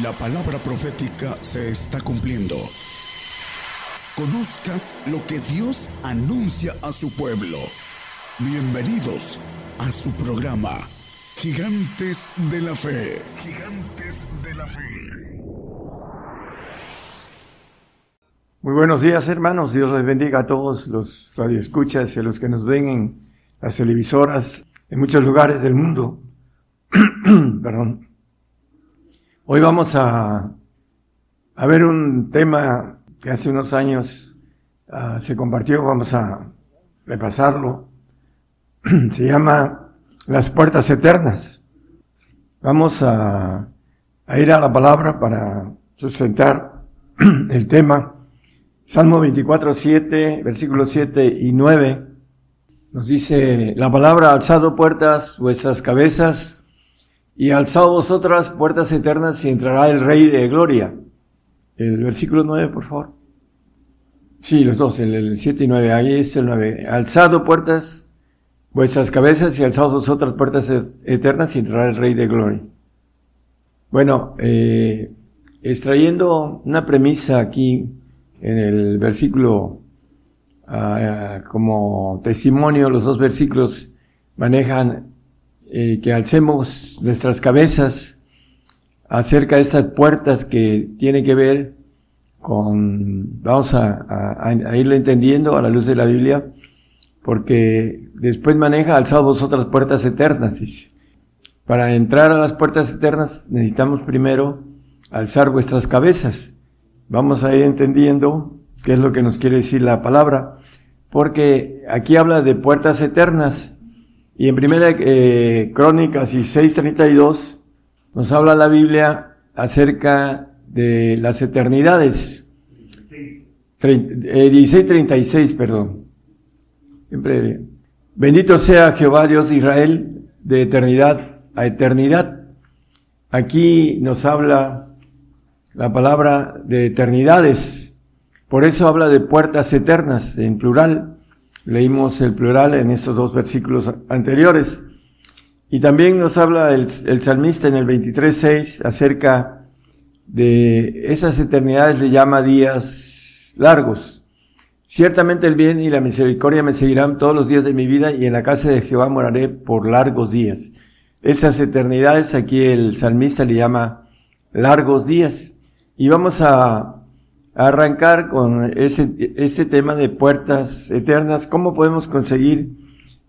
La palabra profética se está cumpliendo. Conozca lo que Dios anuncia a su pueblo. Bienvenidos a su programa, Gigantes de la Fe. Gigantes de la Fe. Muy buenos días, hermanos. Dios les bendiga a todos los radioescuchas y a los que nos ven en las televisoras en muchos lugares del mundo. Perdón. Hoy vamos a, a ver un tema que hace unos años uh, se compartió, vamos a repasarlo. se llama Las Puertas Eternas. Vamos a, a ir a la palabra para sustentar el tema. Salmo 24, 7, versículos 7 y 9 nos dice la palabra, alzado puertas vuestras cabezas y alzado vosotras puertas eternas y entrará el Rey de Gloria. El versículo 9, por favor. Sí, los dos, el, 7 y 9, ahí es el 9. Alzado puertas vuestras cabezas y alzado vosotras puertas eternas y entrará el Rey de Gloria. Bueno, eh, extrayendo una premisa aquí en el versículo Ah, como testimonio, los dos versículos manejan eh, que alcemos nuestras cabezas acerca de estas puertas que tienen que ver con, vamos a, a, irlo entendiendo a la luz de la Biblia, porque después maneja alzado vosotras puertas eternas. Para entrar a las puertas eternas necesitamos primero alzar vuestras cabezas. Vamos a ir entendiendo qué es lo que nos quiere decir la palabra, porque aquí habla de puertas eternas. Y en primera eh, Crónicas y 6.32 nos habla la Biblia acerca de las eternidades. 16.36, eh, perdón. Siempre. Bendito sea Jehová Dios de Israel de eternidad a eternidad. Aquí nos habla la palabra de eternidades. Por eso habla de puertas eternas en plural. Leímos el plural en estos dos versículos anteriores. Y también nos habla el, salmista en el 23.6 acerca de esas eternidades, le llama días largos. Ciertamente el bien y la misericordia me seguirán todos los días de mi vida y en la casa de Jehová moraré por largos días. Esas eternidades aquí el salmista le llama largos días. Y vamos a arrancar con ese, ese tema de puertas eternas. ¿Cómo podemos conseguir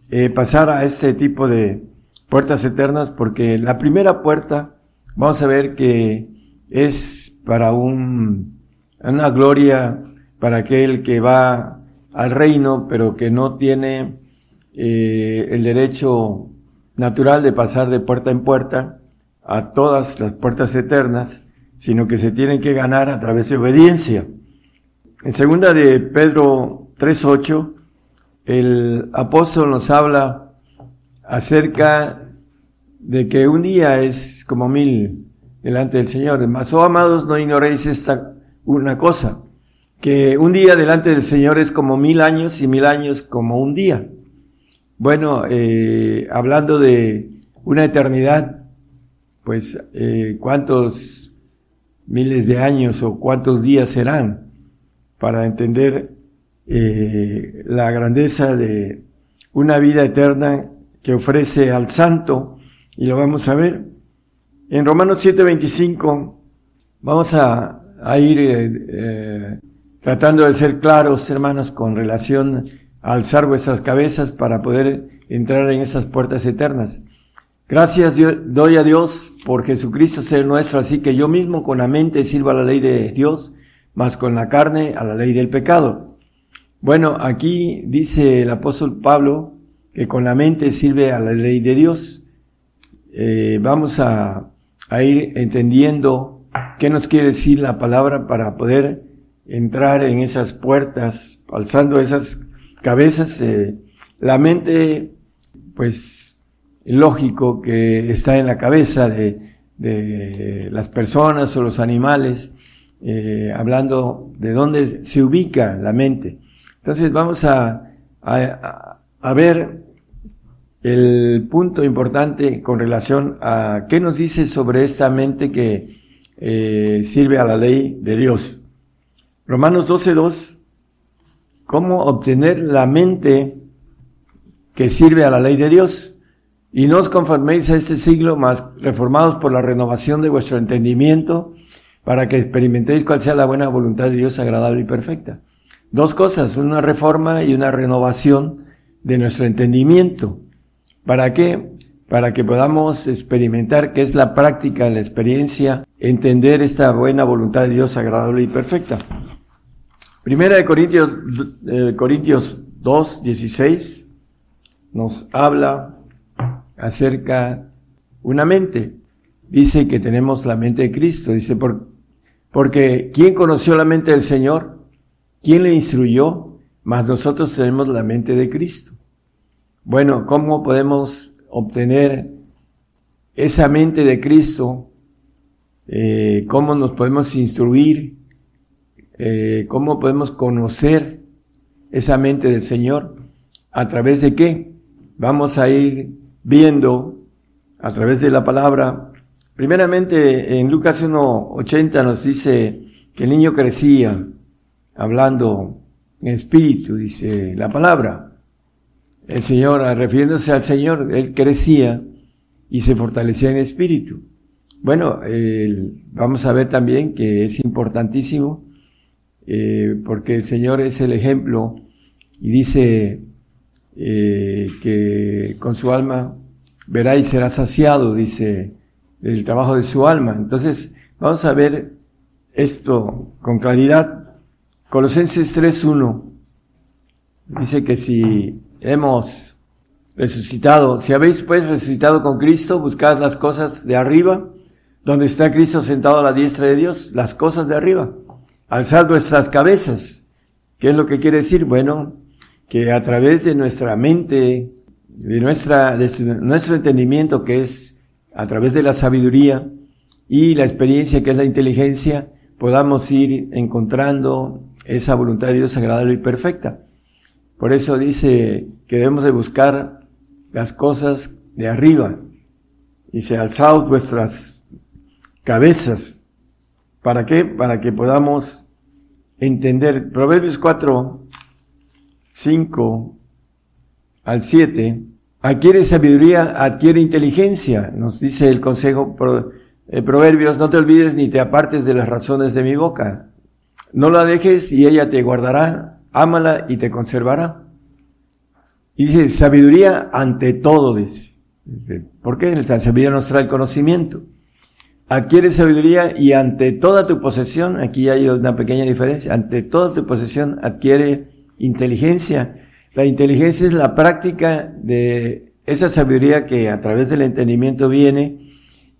eh, pasar a ese tipo de puertas eternas? Porque la primera puerta, vamos a ver que es para un, una gloria para aquel que va al reino, pero que no tiene eh, el derecho natural de pasar de puerta en puerta a todas las puertas eternas sino que se tienen que ganar a través de obediencia. En segunda de Pedro 3.8, el apóstol nos habla acerca de que un día es como mil delante del Señor. Mas, oh amados, no ignoréis esta una cosa, que un día delante del Señor es como mil años y mil años como un día. Bueno, eh, hablando de una eternidad, pues, eh, ¿cuántos miles de años o cuántos días serán para entender eh, la grandeza de una vida eterna que ofrece al santo y lo vamos a ver. En Romanos 7:25 vamos a, a ir eh, eh, tratando de ser claros, hermanos, con relación a alzar vuestras cabezas para poder entrar en esas puertas eternas. Gracias doy a Dios por Jesucristo ser nuestro, así que yo mismo con la mente sirvo a la ley de Dios, más con la carne a la ley del pecado. Bueno, aquí dice el apóstol Pablo que con la mente sirve a la ley de Dios. Eh, vamos a, a, ir entendiendo qué nos quiere decir la palabra para poder entrar en esas puertas, alzando esas cabezas. Eh, la mente, pues, lógico que está en la cabeza de, de las personas o los animales, eh, hablando de dónde se ubica la mente. Entonces vamos a, a, a ver el punto importante con relación a qué nos dice sobre esta mente que eh, sirve a la ley de Dios. Romanos 12.2, ¿cómo obtener la mente que sirve a la ley de Dios? Y no os conforméis a este siglo, más reformados por la renovación de vuestro entendimiento, para que experimentéis cuál sea la buena voluntad de Dios agradable y perfecta. Dos cosas, una reforma y una renovación de nuestro entendimiento. ¿Para qué? Para que podamos experimentar qué es la práctica, la experiencia, entender esta buena voluntad de Dios agradable y perfecta. Primera de Corintios, eh, Corintios 2, 16 nos habla acerca una mente. Dice que tenemos la mente de Cristo. Dice, por, porque ¿quién conoció la mente del Señor? ¿Quién le instruyó? Mas nosotros tenemos la mente de Cristo. Bueno, ¿cómo podemos obtener esa mente de Cristo? Eh, ¿Cómo nos podemos instruir? Eh, ¿Cómo podemos conocer esa mente del Señor? ¿A través de qué? Vamos a ir viendo a través de la palabra Primeramente, en Lucas 1.80 nos dice que el niño crecía hablando en espíritu, dice la palabra. El Señor, refiriéndose al Señor, Él crecía y se fortalecía en espíritu. Bueno, vamos a ver también que es importantísimo, eh, porque el Señor es el ejemplo y dice eh, que con su alma verá y será saciado, dice el trabajo de su alma. Entonces, vamos a ver esto con claridad. Colosenses 3.1 dice que si hemos resucitado, si habéis pues resucitado con Cristo, buscad las cosas de arriba, donde está Cristo sentado a la diestra de Dios, las cosas de arriba. Alzad vuestras cabezas. ¿Qué es lo que quiere decir? Bueno, que a través de nuestra mente, de nuestra, de nuestro entendimiento que es a través de la sabiduría y la experiencia que es la inteligencia, podamos ir encontrando esa voluntad de Dios agradable y perfecta. Por eso dice que debemos de buscar las cosas de arriba. Dice, alzaos vuestras cabezas. ¿Para qué? Para que podamos entender. Proverbios 4, 5 al 7 Adquiere sabiduría, adquiere inteligencia, nos dice el consejo de Proverbios, no te olvides ni te apartes de las razones de mi boca. No la dejes y ella te guardará, ámala y te conservará. Y dice, sabiduría ante todo, dice. ¿Por qué? La sabiduría nos trae el conocimiento. Adquiere sabiduría y ante toda tu posesión, aquí hay una pequeña diferencia, ante toda tu posesión adquiere inteligencia la inteligencia es la práctica de esa sabiduría que a través del entendimiento viene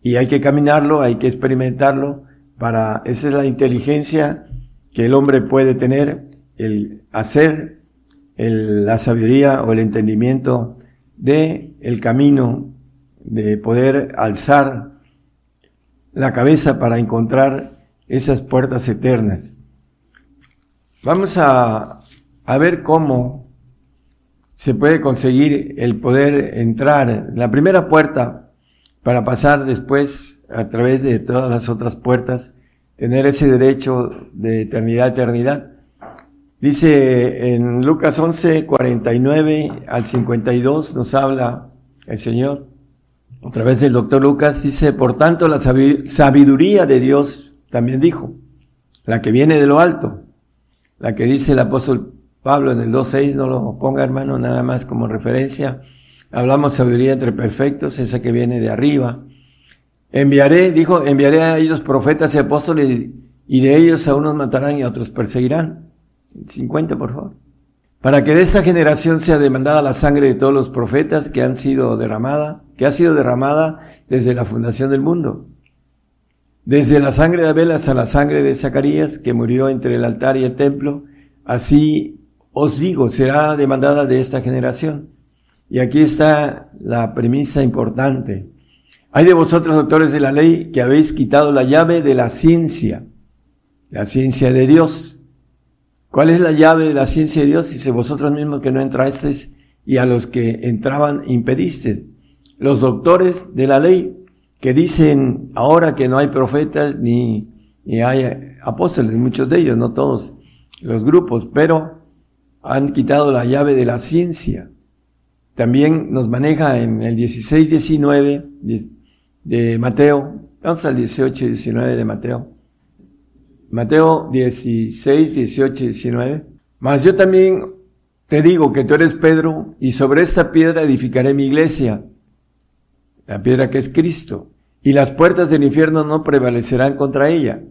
y hay que caminarlo, hay que experimentarlo para, esa es la inteligencia que el hombre puede tener, el hacer la sabiduría o el entendimiento de el camino de poder alzar la cabeza para encontrar esas puertas eternas. Vamos a, a ver cómo se puede conseguir el poder entrar la primera puerta para pasar después a través de todas las otras puertas, tener ese derecho de eternidad eternidad. Dice en Lucas 11, 49 al 52 nos habla el Señor, a través del doctor Lucas, dice, por tanto la sabiduría de Dios también dijo, la que viene de lo alto, la que dice el apóstol Pablo en el 2.6, no lo ponga hermano nada más como referencia. Hablamos sabiduría entre perfectos, esa que viene de arriba. Enviaré, dijo, enviaré a ellos profetas y apóstoles y de ellos a unos matarán y a otros perseguirán. 50, por favor. Para que de esta generación sea demandada la sangre de todos los profetas que han sido derramada, que ha sido derramada desde la fundación del mundo. Desde la sangre de Abel hasta la sangre de Zacarías, que murió entre el altar y el templo, así os digo, será demandada de esta generación. Y aquí está la premisa importante. Hay de vosotros, doctores de la ley, que habéis quitado la llave de la ciencia, la ciencia de Dios. ¿Cuál es la llave de la ciencia de Dios? Dice vosotros mismos que no entrasteis y a los que entraban impedisteis. Los doctores de la ley, que dicen ahora que no hay profetas ni, ni hay apóstoles, muchos de ellos, no todos los grupos, pero han quitado la llave de la ciencia. También nos maneja en el 16-19 de, Mateo, vamos al 18-19 de Mateo. Mateo 16, 18, 19. Mas yo también te digo que tú eres Pedro y sobre esta piedra edificaré mi iglesia, la piedra que es Cristo, y las puertas del infierno no prevalecerán contra ella.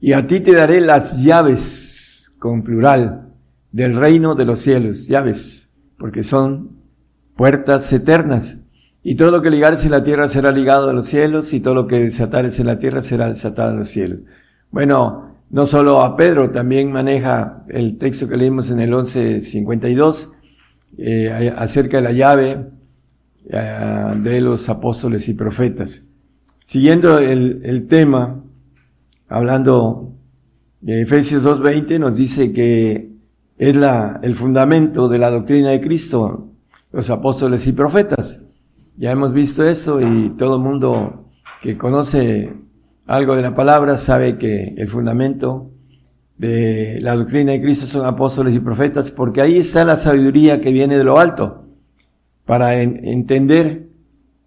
Y a ti te daré las llaves, con plural, del reino de los cielos, llaves, porque son puertas eternas. Y todo lo que ligares en la tierra será ligado a los cielos, y todo lo que desatares en la tierra será desatado en los cielos. Bueno, no solo a Pedro, también maneja el texto que leímos en el 1152, eh, acerca de la llave eh, de los apóstoles y profetas. Siguiendo el, el tema, hablando de Efesios 2.20, nos dice que es la, el fundamento de la doctrina de Cristo, los apóstoles y profetas. Ya hemos visto eso y todo el mundo que conoce algo de la palabra sabe que el fundamento de la doctrina de Cristo son apóstoles y profetas, porque ahí está la sabiduría que viene de lo alto, para entender,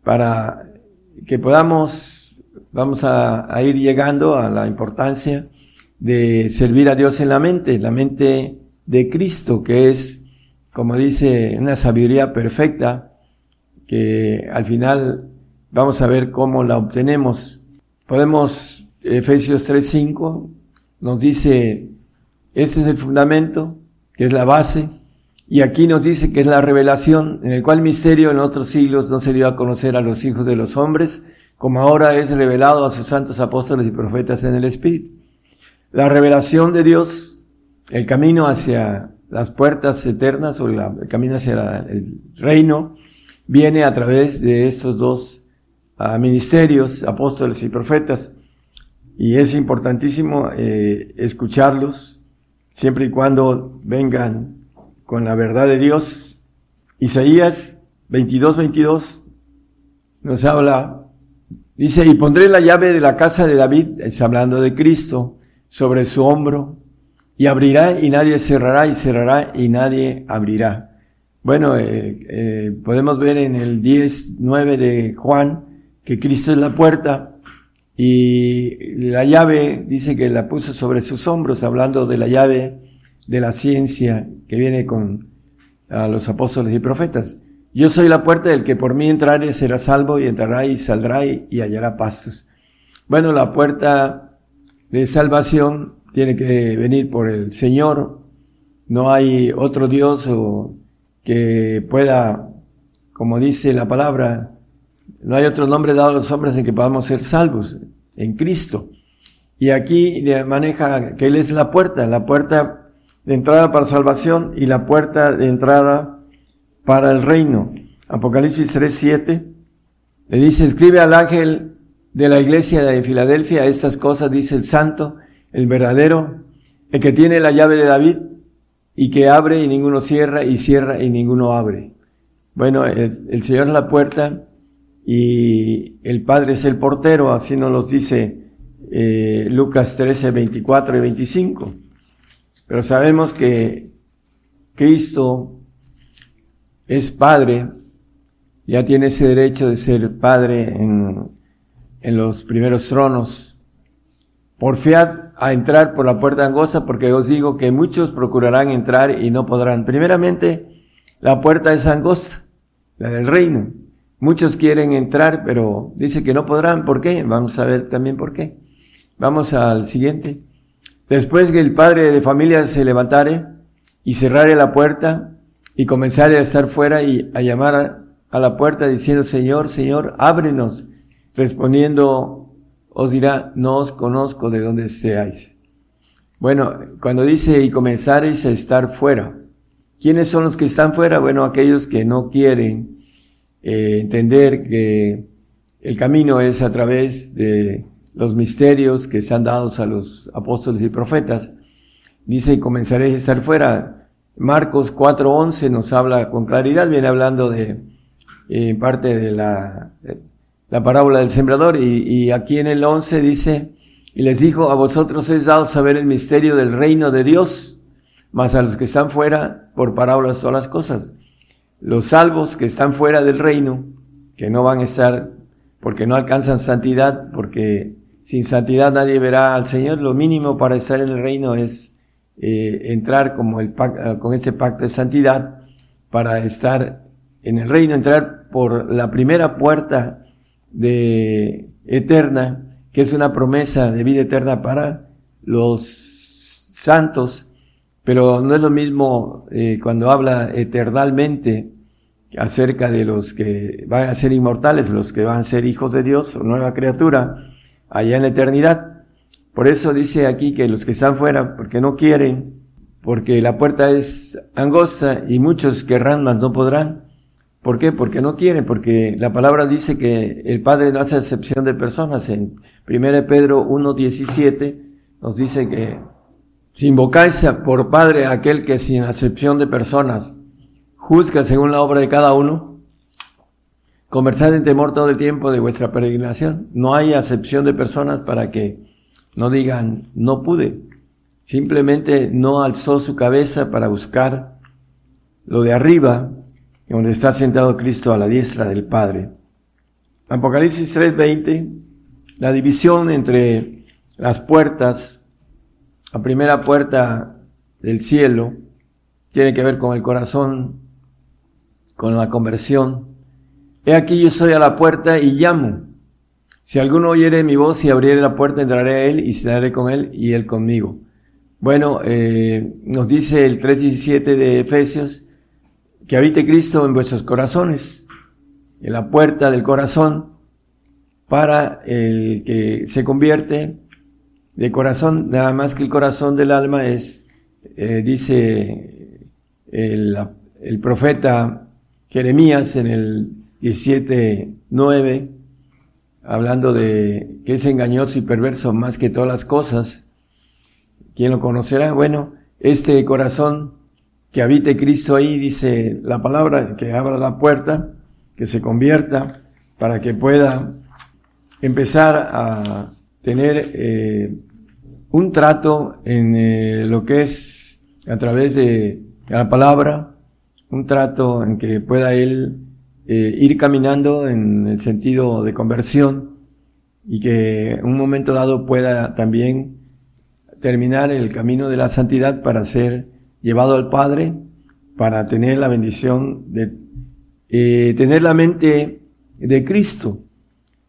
para que podamos, vamos a, a ir llegando a la importancia de servir a Dios en la mente, la mente de Cristo, que es, como dice, una sabiduría perfecta, que al final vamos a ver cómo la obtenemos. Podemos, Efesios 3.5 nos dice, este es el fundamento, que es la base, y aquí nos dice que es la revelación, en el cual misterio en otros siglos no se dio a conocer a los hijos de los hombres, como ahora es revelado a sus santos apóstoles y profetas en el Espíritu. La revelación de Dios, el camino hacia las puertas eternas o el camino hacia el reino, viene a través de estos dos ah, ministerios, apóstoles y profetas. Y es importantísimo eh, escucharlos siempre y cuando vengan con la verdad de Dios. Isaías 22, 22 nos habla, dice, y pondré la llave de la casa de David, es hablando de Cristo, sobre su hombro, y abrirá y nadie cerrará, y cerrará y nadie abrirá. Bueno, eh, eh, podemos ver en el 10, 9 de Juan que Cristo es la puerta y la llave dice que la puso sobre sus hombros, hablando de la llave de la ciencia que viene con a los apóstoles y profetas. Yo soy la puerta del que por mí entrare será salvo y entrará y saldrá y, y hallará pasos. Bueno, la puerta de salvación tiene que venir por el Señor. No hay otro Dios que pueda, como dice la palabra, no hay otro nombre dado a los hombres en que podamos ser salvos, en Cristo. Y aquí maneja que Él es la puerta, la puerta de entrada para salvación y la puerta de entrada para el reino. Apocalipsis 3, 7. Le dice, escribe al ángel de la iglesia de Filadelfia estas cosas, dice el santo, el verdadero, el que tiene la llave de David, y que abre y ninguno cierra y cierra y ninguno abre. Bueno, el, Señor es la puerta y el Padre es el portero, así nos los dice eh, Lucas 13, 24 y 25. Pero sabemos que Cristo es Padre, ya tiene ese derecho de ser Padre en, en los primeros tronos. Por fiat a entrar por la puerta angosta porque os digo que muchos procurarán entrar y no podrán. Primeramente, la puerta es angosta, la del reino. Muchos quieren entrar, pero dice que no podrán. ¿Por qué? Vamos a ver también por qué. Vamos al siguiente. Después que el padre de familia se levantare y cerrare la puerta y comenzare a estar fuera y a llamar a la puerta diciendo, Señor, Señor, ábrenos. Respondiendo os dirá, no os conozco de dónde seáis. Bueno, cuando dice y comenzaréis a estar fuera, ¿quiénes son los que están fuera? Bueno, aquellos que no quieren eh, entender que el camino es a través de los misterios que se han dado a los apóstoles y profetas. Dice, y comenzaréis a estar fuera. Marcos 4.11 nos habla con claridad, viene hablando de eh, parte de la la parábola del sembrador y, y aquí en el 11 dice, y les dijo, a vosotros es dado saber el misterio del reino de Dios, mas a los que están fuera, por parábolas todas las cosas. Los salvos que están fuera del reino, que no van a estar porque no alcanzan santidad, porque sin santidad nadie verá al Señor, lo mínimo para estar en el reino es eh, entrar como el con ese pacto de santidad para estar en el reino, entrar por la primera puerta de eterna, que es una promesa de vida eterna para los santos, pero no es lo mismo eh, cuando habla eternalmente acerca de los que van a ser inmortales, los que van a ser hijos de Dios, o nueva criatura, allá en la eternidad. Por eso dice aquí que los que están fuera, porque no quieren, porque la puerta es angosta y muchos querrán, mas no podrán. ¿Por qué? Porque no quieren, porque la palabra dice que el Padre no hace excepción de personas. En 1 Pedro 1.17 nos dice que si invocáis por Padre aquel que sin acepción de personas juzga según la obra de cada uno, conversad en temor todo el tiempo de vuestra peregrinación. No hay acepción de personas para que no digan, no pude. Simplemente no alzó su cabeza para buscar lo de arriba, donde está sentado Cristo a la diestra del Padre. Apocalipsis 3:20, la división entre las puertas, la primera puerta del cielo, tiene que ver con el corazón con la conversión. He aquí yo soy a la puerta y llamo. Si alguno oyere mi voz y abriere la puerta, entraré a él y cenaré con él y él conmigo. Bueno, eh, nos dice el 3.17 de Efesios, que habite Cristo en vuestros corazones, en la puerta del corazón, para el que se convierte de corazón, nada más que el corazón del alma es, eh, dice el, el profeta Jeremías en el 17.9, hablando de que es engañoso y perverso más que todas las cosas. ¿Quién lo conocerá? Bueno, este corazón que habite Cristo ahí, dice la palabra, que abra la puerta, que se convierta, para que pueda empezar a tener eh, un trato en eh, lo que es a través de la palabra, un trato en que pueda él eh, ir caminando en el sentido de conversión y que en un momento dado pueda también terminar el camino de la santidad para ser llevado al Padre, para tener la bendición de eh, tener la mente de Cristo,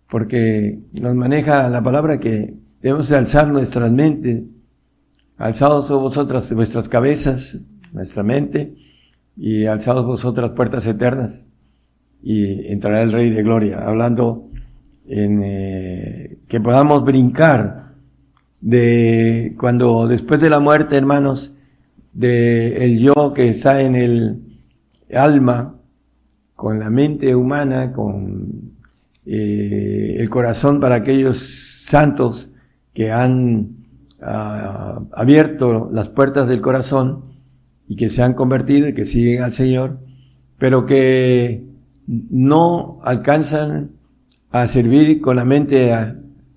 porque nos maneja la palabra que debemos de alzar nuestras mentes, alzados vosotras vuestras cabezas, nuestra mente, y alzados vosotras puertas eternas y entrará el Rey de Gloria, hablando en eh, que podamos brincar de cuando después de la muerte, hermanos, de el yo que está en el alma, con la mente humana, con eh, el corazón para aquellos santos que han ah, abierto las puertas del corazón, y que se han convertido y que siguen al Señor, pero que no alcanzan a servir con la mente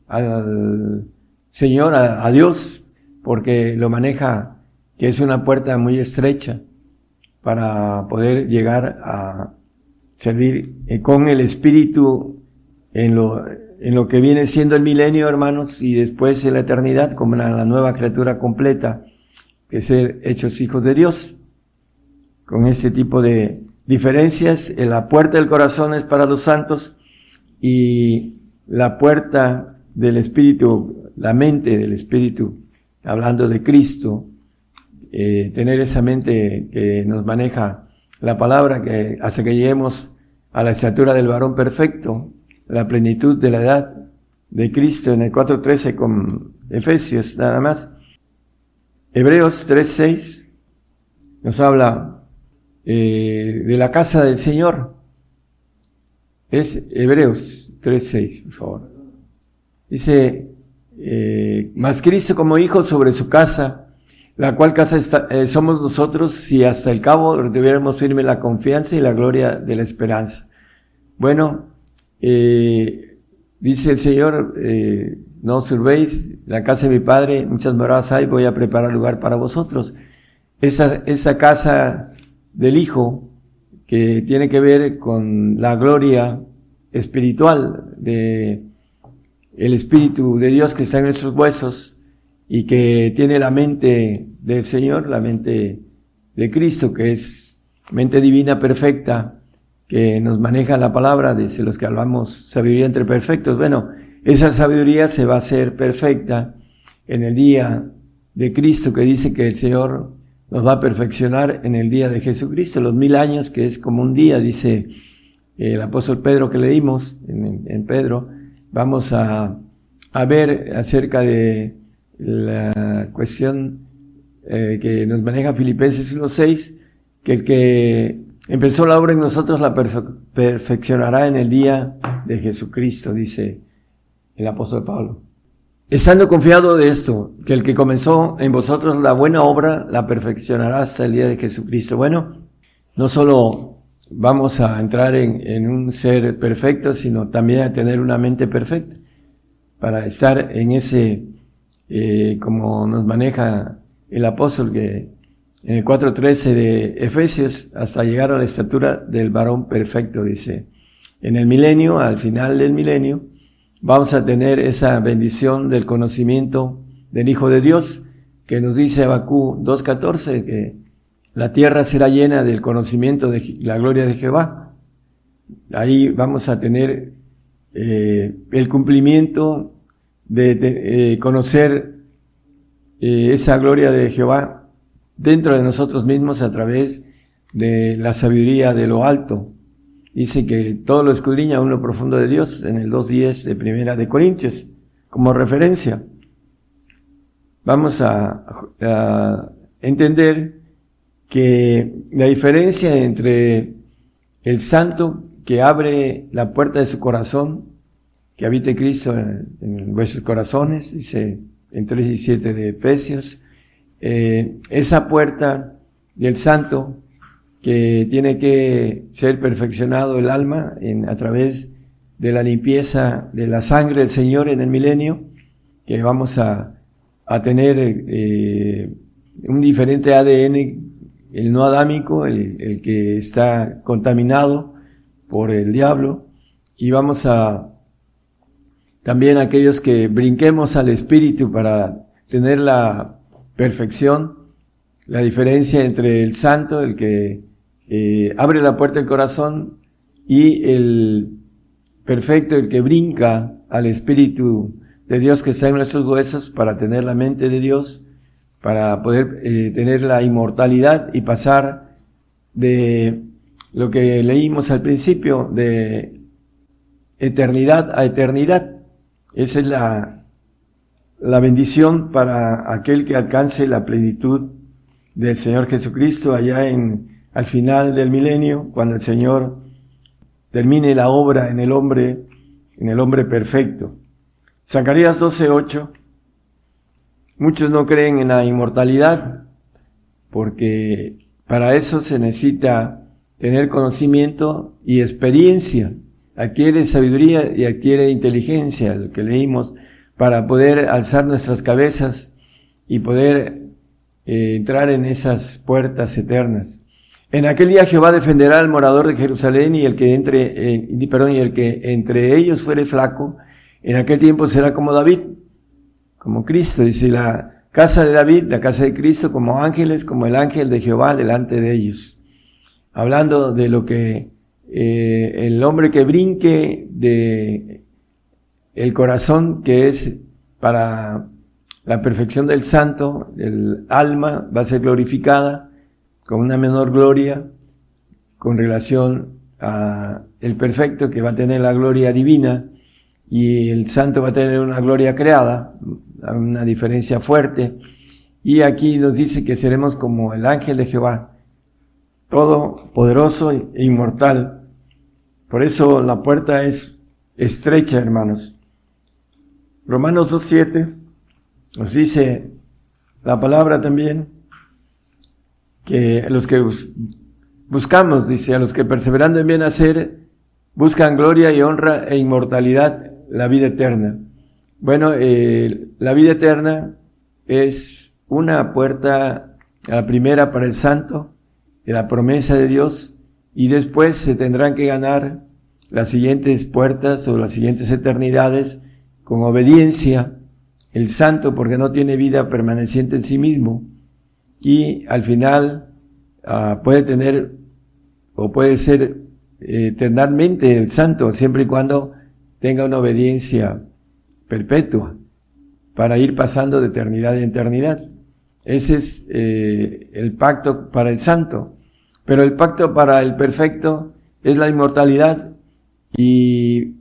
al Señor, a, Dios, porque lo maneja que es una puerta muy estrecha para poder llegar a servir eh, con el Espíritu en lo, en lo que viene siendo el milenio, hermanos, y después en la eternidad como la nueva criatura completa que ser hechos hijos de Dios. Con este tipo de diferencias, la puerta del corazón es para los santos y la puerta del Espíritu, la mente del Espíritu, hablando de Cristo, eh, tener esa mente que nos maneja la palabra que hace que lleguemos a la estatura del varón perfecto, la plenitud de la edad de Cristo en el 4.13 con Efesios nada más. Hebreos 3.6 nos habla eh, de la casa del Señor. Es Hebreos 3.6, por favor. Dice, eh, más Cristo como hijo sobre su casa, la cual casa está, eh, somos nosotros si hasta el cabo tuviéramos firme la confianza y la gloria de la esperanza. Bueno, eh, Dice el Señor, eh, no os la casa de mi padre, muchas moradas hay, voy a preparar lugar para vosotros. Esa, esa casa del Hijo, que tiene que ver con la gloria espiritual de el Espíritu de Dios que está en nuestros huesos y que tiene la mente del Señor, la mente de Cristo, que es mente divina perfecta, que nos maneja la palabra, dice los que hablamos sabiduría entre perfectos. Bueno, esa sabiduría se va a hacer perfecta en el día de Cristo, que dice que el Señor nos va a perfeccionar en el día de Jesucristo, los mil años, que es como un día, dice el apóstol Pedro que leímos en, en Pedro. Vamos a, a, ver acerca de la cuestión eh, que nos maneja Filipenses 1.6, que el que Empezó la obra en nosotros, la perfeccionará en el día de Jesucristo, dice el apóstol Pablo. Estando confiado de esto, que el que comenzó en vosotros la buena obra, la perfeccionará hasta el día de Jesucristo. Bueno, no solo vamos a entrar en, un ser perfecto, sino también a tener una mente perfecta, para estar en ese, eh, como nos maneja el apóstol, que en el 4.13 de Efesios, hasta llegar a la estatura del varón perfecto, dice. En el milenio, al final del milenio, vamos a tener esa bendición del conocimiento del Hijo de Dios, que nos dice Abacú 2.14, que la tierra será llena del conocimiento de la gloria de Jehová. Ahí vamos a tener eh, el cumplimiento de, eh, conocer eh, esa gloria de Jehová dentro de nosotros mismos a través de la sabiduría de lo alto. Dice que todo lo escudriña uno profundo de Dios en el 2.10 de Primera de Corintios, como referencia. Vamos a entender que la diferencia entre el santo que abre la puerta de su corazón, que habite Cristo en, vuestros corazones, dice en 3.17 de Efesios, eh, esa puerta del santo que tiene que ser perfeccionado el alma en, a través de la limpieza de la sangre del Señor en el milenio, que vamos a, a tener eh, un diferente ADN, el no adámico, el, el que está contaminado por el diablo, y vamos a también aquellos que brinquemos al Espíritu para tener la perfección, la diferencia entre el santo, el que eh, abre la puerta del corazón, y el perfecto, el que brinca al Espíritu de Dios que está en nuestros huesos para tener la mente de Dios, para poder eh, tener la inmortalidad y pasar de lo que leímos al principio, de eternidad a eternidad. Esa es la, la bendición para aquel que alcance la plenitud del Señor Jesucristo allá en, al final del milenio, cuando el Señor termine la obra en el hombre, en el hombre perfecto. Zacarías 12:8. Muchos no creen en la inmortalidad porque para eso se necesita tener conocimiento y experiencia. Adquiere sabiduría y adquiere inteligencia, el que leímos para poder alzar nuestras cabezas y poder eh, entrar en esas puertas eternas. En aquel día Jehová defenderá al morador de Jerusalén y el que entre, perdón, y el que entre ellos fuere flaco, en aquel tiempo será como David, como Cristo, dice la casa de David, la casa de Cristo, como ángeles, como el ángel de Jehová delante de ellos. Hablando de lo que eh, el hombre que brinque de el corazón que es para la perfección del santo, el alma va a ser glorificada con una menor gloria con relación a el perfecto que va a tener la gloria divina y el santo va a tener una gloria creada, una diferencia fuerte. Y aquí nos dice que seremos como el ángel de Jehová, todo poderoso e inmortal. Por eso la puerta es estrecha, hermanos. Romanos 2.7 nos dice la palabra también que los que buscamos, dice, a los que perseverando en bien hacer, buscan gloria y honra e inmortalidad, la vida eterna. Bueno, eh, la vida eterna es una puerta, la primera para el santo, la promesa de Dios, y después se tendrán que ganar las siguientes puertas o las siguientes eternidades con obediencia, el santo porque no tiene vida permaneciente en sí mismo, y al final ah, puede tener o puede ser eh, eternamente el santo siempre y cuando tenga una obediencia perpetua para ir pasando de eternidad en eternidad. Ese es eh, el pacto para el santo. Pero el pacto para el perfecto es la inmortalidad y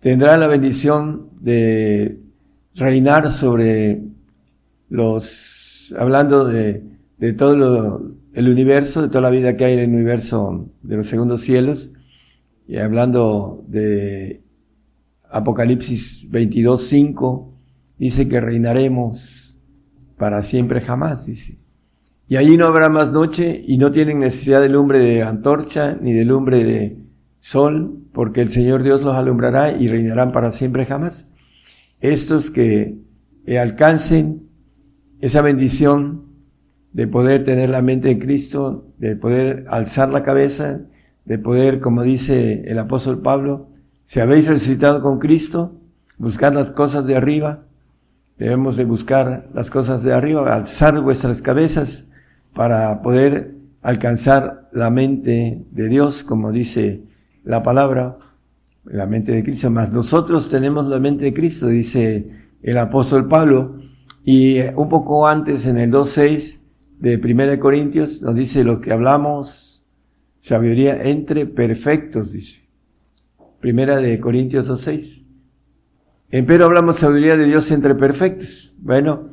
tendrá la bendición de reinar sobre los, hablando de, de todo el universo, de toda la vida que hay en el universo de los segundos cielos, y hablando de Apocalipsis 22, 5, dice que reinaremos para siempre jamás, dice. Y allí no habrá más noche y no tienen necesidad de lumbre de antorcha ni de lumbre de sol, porque el Señor Dios los alumbrará y reinarán para siempre jamás. Estos que alcancen esa bendición de poder tener la mente de Cristo, de poder alzar la cabeza, de poder, como dice el apóstol Pablo, si habéis resucitado con Cristo, buscar las cosas de arriba, debemos de buscar las cosas de arriba, alzar vuestras cabezas para poder alcanzar la mente de Dios, como dice la palabra, la mente de Cristo. Más nosotros tenemos la mente de Cristo, dice el apóstol Pablo. Y eh, un poco antes, en el 2.6 de 1 Corintios, nos dice lo que hablamos, sabiduría entre perfectos, dice. Primera de Corintios 2.6. Empero hablamos sabiduría de Dios entre perfectos. Bueno,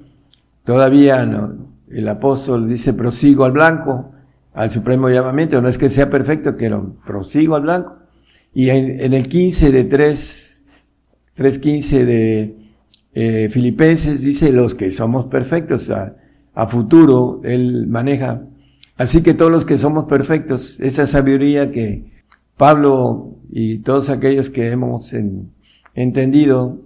todavía no, el apóstol dice, prosigo al blanco, al supremo llamamiento. No es que sea perfecto, pero prosigo al blanco. Y en, el 15 de 3, 3.15 de eh, Filipenses dice los que somos perfectos. A, a futuro él maneja. Así que todos los que somos perfectos, esa sabiduría que Pablo y todos aquellos que hemos entendido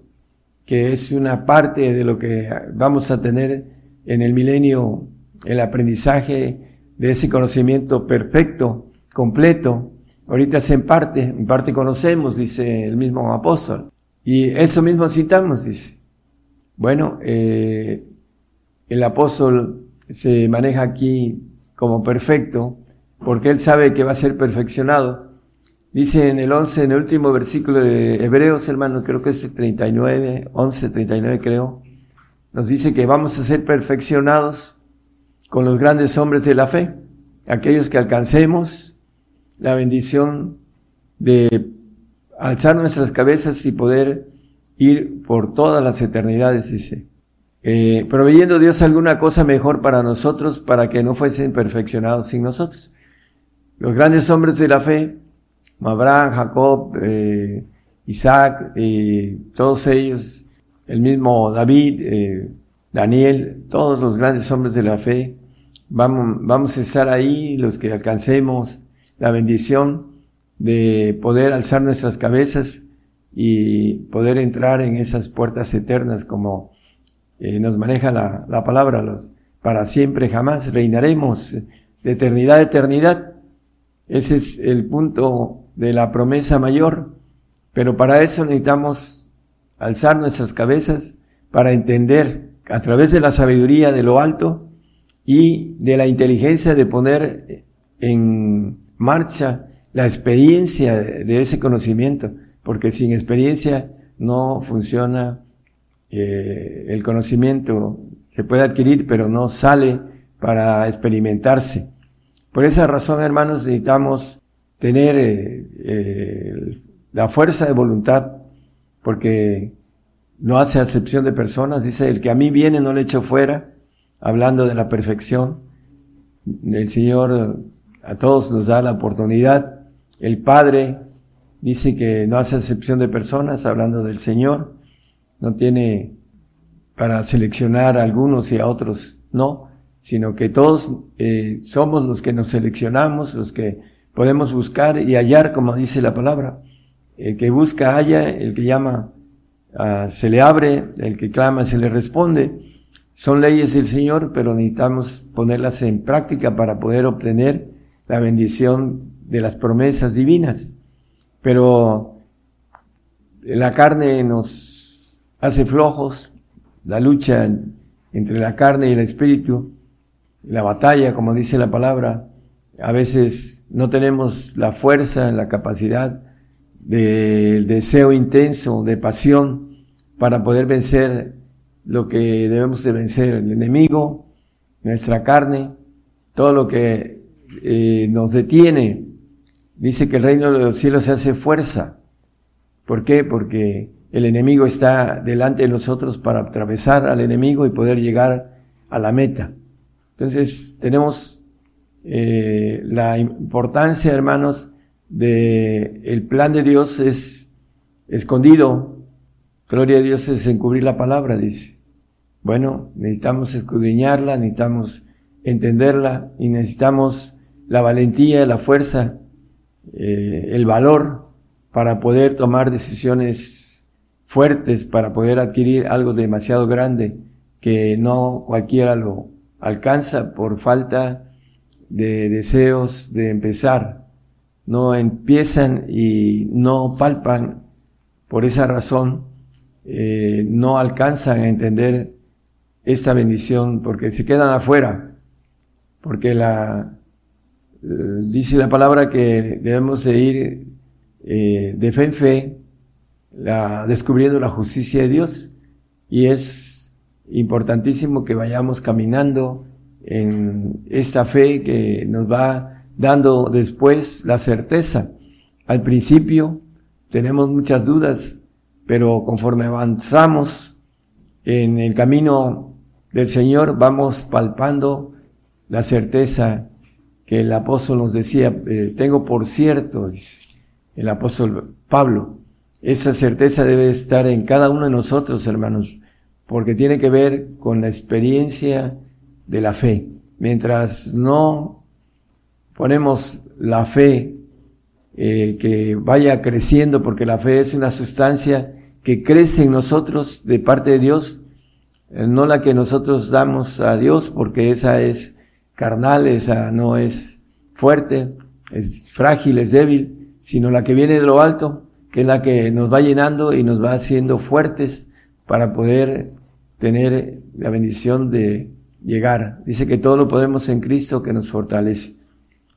que es una parte de lo que vamos a tener en el milenio el aprendizaje de ese conocimiento perfecto, completo. Ahorita es en parte, en parte conocemos, dice el mismo apóstol. Y eso mismo citamos, dice. Bueno, eh, el apóstol se maneja aquí como perfecto porque él sabe que va a ser perfeccionado. Dice en el 11, en el último versículo de Hebreos, hermano, creo que es el 39, 11, 39 creo, nos dice que vamos a ser perfeccionados con los grandes hombres de la fe, aquellos que alcancemos la bendición de alzar nuestras cabezas y poder ir por todas las eternidades, dice. Eh, proveyendo Dios alguna cosa mejor para nosotros, para que no fuesen perfeccionados sin nosotros. Los grandes hombres de la fe, Abraham, Jacob, eh, Isaac, eh, todos ellos el mismo David, eh, Daniel, todos los grandes hombres de la fe, vamos, vamos a estar ahí, los que alcancemos la bendición de poder alzar nuestras cabezas y poder entrar en esas puertas eternas como eh, nos maneja la, la palabra, los, para siempre jamás reinaremos de eternidad a eternidad. Ese es el punto de la promesa mayor, pero para eso necesitamos alzar nuestras cabezas para entender a través de la sabiduría de lo alto y de la inteligencia de poner en marcha la experiencia de ese conocimiento, porque sin experiencia no funciona eh, el conocimiento, se puede adquirir, pero no sale para experimentarse. Por esa razón, hermanos, necesitamos tener eh, eh, la fuerza de voluntad porque no hace acepción de personas, dice, el que a mí viene no le echo fuera, hablando de la perfección. El Señor a todos nos da la oportunidad. El Padre dice que no hace acepción de personas, hablando del Señor. No tiene para seleccionar a algunos y a otros, no, sino que todos eh, somos los que nos seleccionamos, los que podemos buscar y hallar, como dice la palabra. El que busca halla, el que llama ah, se le abre, el que clama se le responde. Son leyes del Señor, pero necesitamos ponerlas en práctica para poder obtener la bendición de las promesas divinas. Pero la carne nos hace flojos, la lucha entre la carne y el espíritu, la batalla, como dice la palabra, a veces no tenemos la fuerza, la capacidad del deseo intenso, de pasión, para poder vencer lo que debemos de vencer, el enemigo, nuestra carne, todo lo que eh, nos detiene. Dice que el reino de los cielos se hace fuerza. ¿Por qué? Porque el enemigo está delante de nosotros para atravesar al enemigo y poder llegar a la meta. Entonces tenemos eh, la importancia, hermanos, de el plan de Dios es escondido. Gloria a Dios es encubrir la palabra, dice. Bueno, necesitamos escudriñarla, necesitamos entenderla y necesitamos la valentía, la fuerza, eh, el valor para poder tomar decisiones fuertes, para poder adquirir algo demasiado grande que no cualquiera lo alcanza por falta de deseos de empezar. No empiezan y no palpan. Por esa razón, eh, no alcanzan a entender esta bendición porque se quedan afuera, porque la, eh, dice la palabra que debemos de ir eh, de fe en fe, la, descubriendo la justicia de Dios y es importantísimo que vayamos caminando en esta fe que nos va dando después la certeza. Al principio tenemos muchas dudas, pero conforme avanzamos en el camino del Señor vamos palpando la certeza que el apóstol nos decía, eh, tengo por cierto, el apóstol Pablo, esa certeza debe estar en cada uno de nosotros, hermanos, porque tiene que ver con la experiencia de la fe. Mientras no ponemos la fe eh, que vaya creciendo, porque la fe es una sustancia que crece en nosotros de parte de Dios, eh, no la que nosotros damos a Dios, porque esa es carnal, esa no es fuerte, es frágil, es débil, sino la que viene de lo alto, que es la que nos va llenando y nos va haciendo fuertes para poder tener la bendición de llegar. Dice que todo lo podemos en Cristo que nos fortalece.